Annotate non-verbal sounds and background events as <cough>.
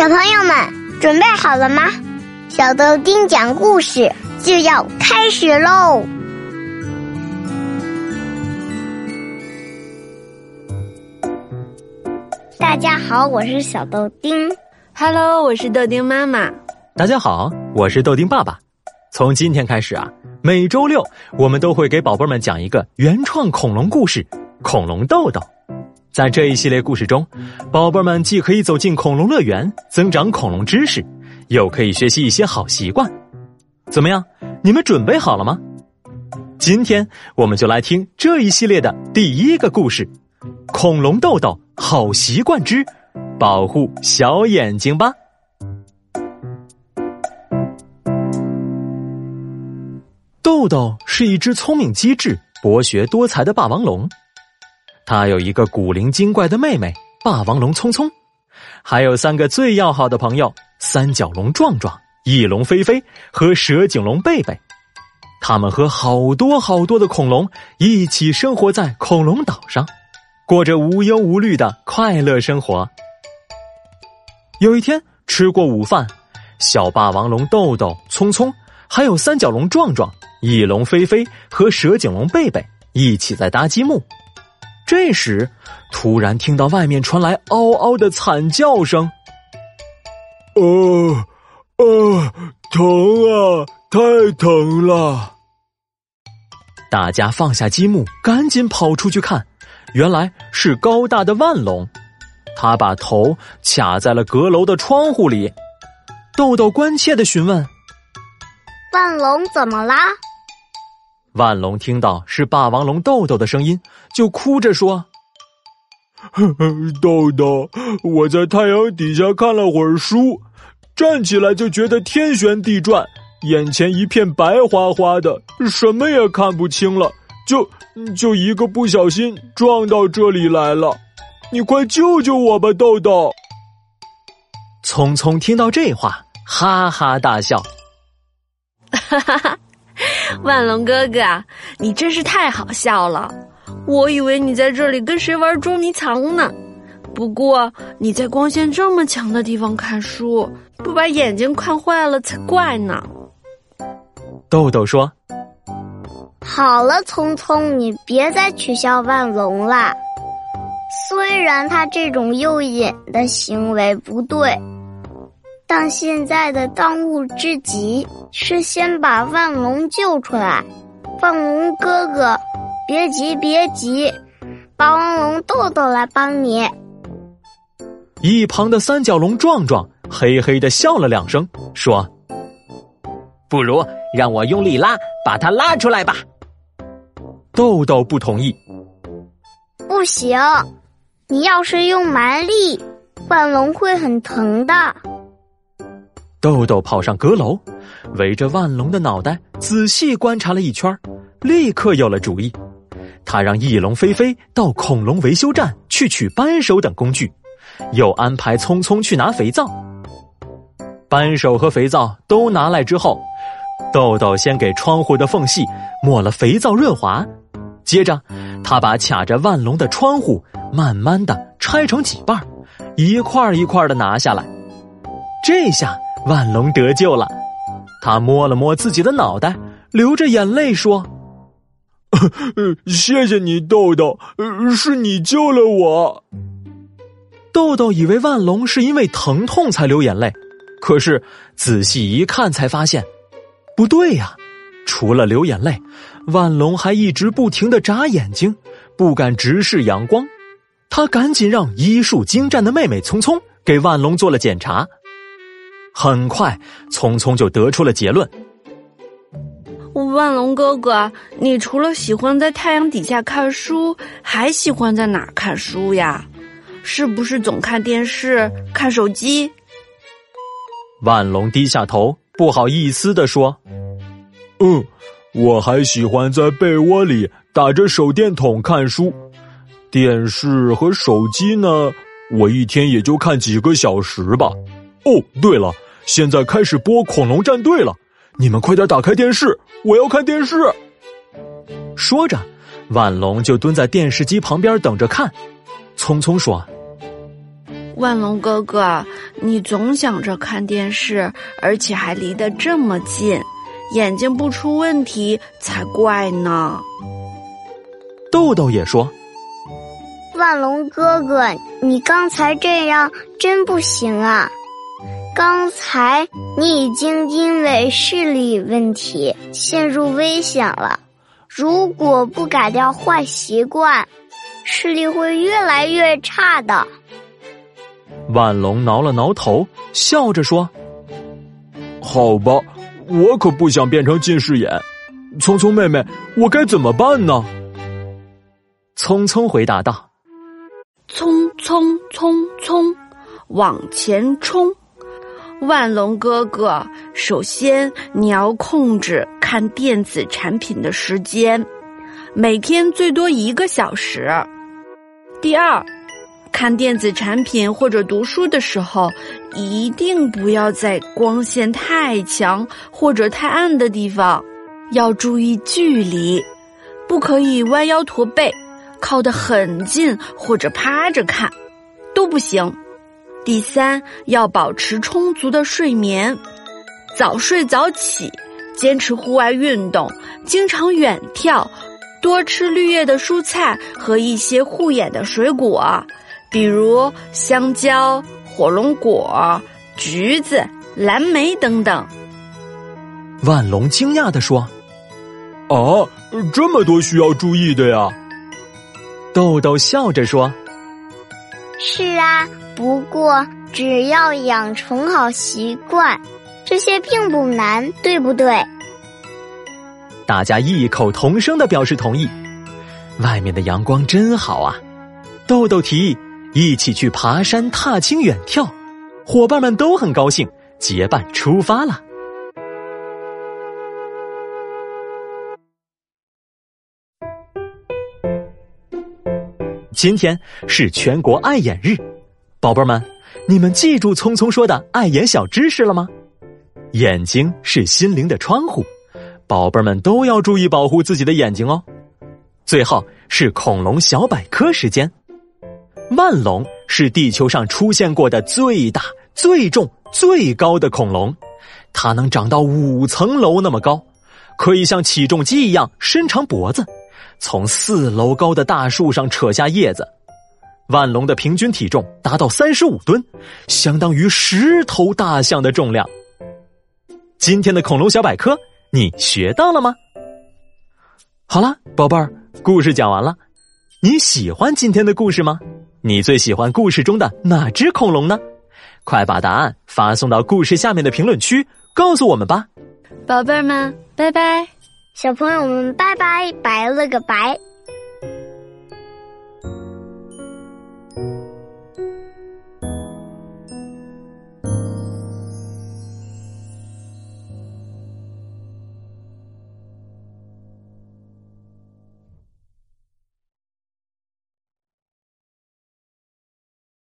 小朋友们准备好了吗？小豆丁讲故事就要开始喽！大家好，我是小豆丁。Hello，我是豆丁妈妈。大家好，我是豆丁爸爸。从今天开始啊，每周六我们都会给宝贝们讲一个原创恐龙故事《恐龙豆豆》。在这一系列故事中，宝贝们既可以走进恐龙乐园，增长恐龙知识，又可以学习一些好习惯。怎么样？你们准备好了吗？今天我们就来听这一系列的第一个故事《恐龙豆豆好习惯之保护小眼睛》吧。豆豆是一只聪明机智、博学多才的霸王龙。他有一个古灵精怪的妹妹霸王龙聪聪，还有三个最要好的朋友三角龙壮壮、翼龙飞飞和蛇颈龙贝贝。他们和好多好多的恐龙一起生活在恐龙岛上，过着无忧无虑的快乐生活。有一天吃过午饭，小霸王龙豆豆、聪聪，还有三角龙壮壮、翼龙飞飞和蛇颈龙贝贝一起在搭积木。这时，突然听到外面传来嗷嗷的惨叫声。啊啊，疼啊，太疼了！大家放下积木，赶紧跑出去看，原来是高大的万龙，他把头卡在了阁楼的窗户里。豆豆关切的询问：“万龙怎么啦？”万龙听到是霸王龙豆豆的声音，就哭着说：“ <laughs> 豆豆，我在太阳底下看了会儿书，站起来就觉得天旋地转，眼前一片白花花的，什么也看不清了，就就一个不小心撞到这里来了。你快救救我吧，豆豆！”聪聪听到这话，哈哈大笑，哈哈哈。万龙哥哥，你真是太好笑了！我以为你在这里跟谁玩捉迷藏呢。不过你在光线这么强的地方看书，不把眼睛看坏了才怪呢。豆豆说：“好了，聪聪，你别再取笑万龙了。虽然他这种诱引的行为不对。”但现在的当务之急是先把万龙救出来。万龙哥哥，别急别急，霸王龙豆豆来帮你。一旁的三角龙壮壮嘿嘿的笑了两声，说：“不如让我用力拉，把它拉出来吧。”豆豆不同意。不行，你要是用蛮力，万龙会很疼的。豆豆跑上阁楼，围着万龙的脑袋仔细观察了一圈，立刻有了主意。他让翼龙飞飞到恐龙维修站去取扳手等工具，又安排匆匆去拿肥皂。扳手和肥皂都拿来之后，豆豆先给窗户的缝隙抹了肥皂润滑，接着他把卡着万龙的窗户慢慢的拆成几瓣，一块一块的拿下来。这下。万龙得救了，他摸了摸自己的脑袋，流着眼泪说：“ <laughs> 谢谢你，豆豆，是你救了我。”豆豆以为万龙是因为疼痛才流眼泪，可是仔细一看才发现，不对呀！除了流眼泪，万龙还一直不停的眨眼睛，不敢直视阳光。他赶紧让医术精湛的妹妹聪聪给万龙做了检查。很快，聪聪就得出了结论。万龙哥哥，你除了喜欢在太阳底下看书，还喜欢在哪儿看书呀？是不是总看电视、看手机？万龙低下头，不好意思的说：“嗯，我还喜欢在被窝里打着手电筒看书。电视和手机呢，我一天也就看几个小时吧。”哦，对了，现在开始播《恐龙战队》了，你们快点打开电视，我要看电视。说着，万龙就蹲在电视机旁边等着看。聪聪说：“万龙哥哥，你总想着看电视，而且还离得这么近，眼睛不出问题才怪呢。豆豆也说：“万龙哥哥，你刚才这样真不行啊！刚才你已经因为视力问题陷入危险了，如果不改掉坏习惯，视力会越来越差的。”万龙挠了挠头，笑着说：“好吧，我可不想变成近视眼。聪聪妹妹，我该怎么办呢？”聪聪回答道：“匆匆匆匆，往前冲！万龙哥哥，首先你要控制看电子产品的时间，每天最多一个小时。第二。”看电子产品或者读书的时候，一定不要在光线太强或者太暗的地方，要注意距离，不可以弯腰驼背，靠得很近或者趴着看，都不行。第三，要保持充足的睡眠，早睡早起，坚持户外运动，经常远眺，多吃绿叶的蔬菜和一些护眼的水果。比如香蕉、火龙果、橘子、蓝莓等等。万龙惊讶的说：“啊，这么多需要注意的呀！”豆豆笑着说：“是啊，不过只要养成好习惯，这些并不难，对不对？”大家异口同声的表示同意。外面的阳光真好啊！豆豆提议。一起去爬山、踏青、远眺，伙伴们都很高兴，结伴出发了。今天是全国爱眼日，宝贝儿们，你们记住聪聪说的爱眼小知识了吗？眼睛是心灵的窗户，宝贝儿们都要注意保护自己的眼睛哦。最后是恐龙小百科时间。万龙是地球上出现过的最大、最重、最高的恐龙，它能长到五层楼那么高，可以像起重机一样伸长脖子，从四楼高的大树上扯下叶子。万龙的平均体重达到三十五吨，相当于十头大象的重量。今天的恐龙小百科，你学到了吗？好了，宝贝儿，故事讲完了，你喜欢今天的故事吗？你最喜欢故事中的哪只恐龙呢？快把答案发送到故事下面的评论区，告诉我们吧。宝贝儿们，拜拜！小朋友们，拜拜！拜了个拜。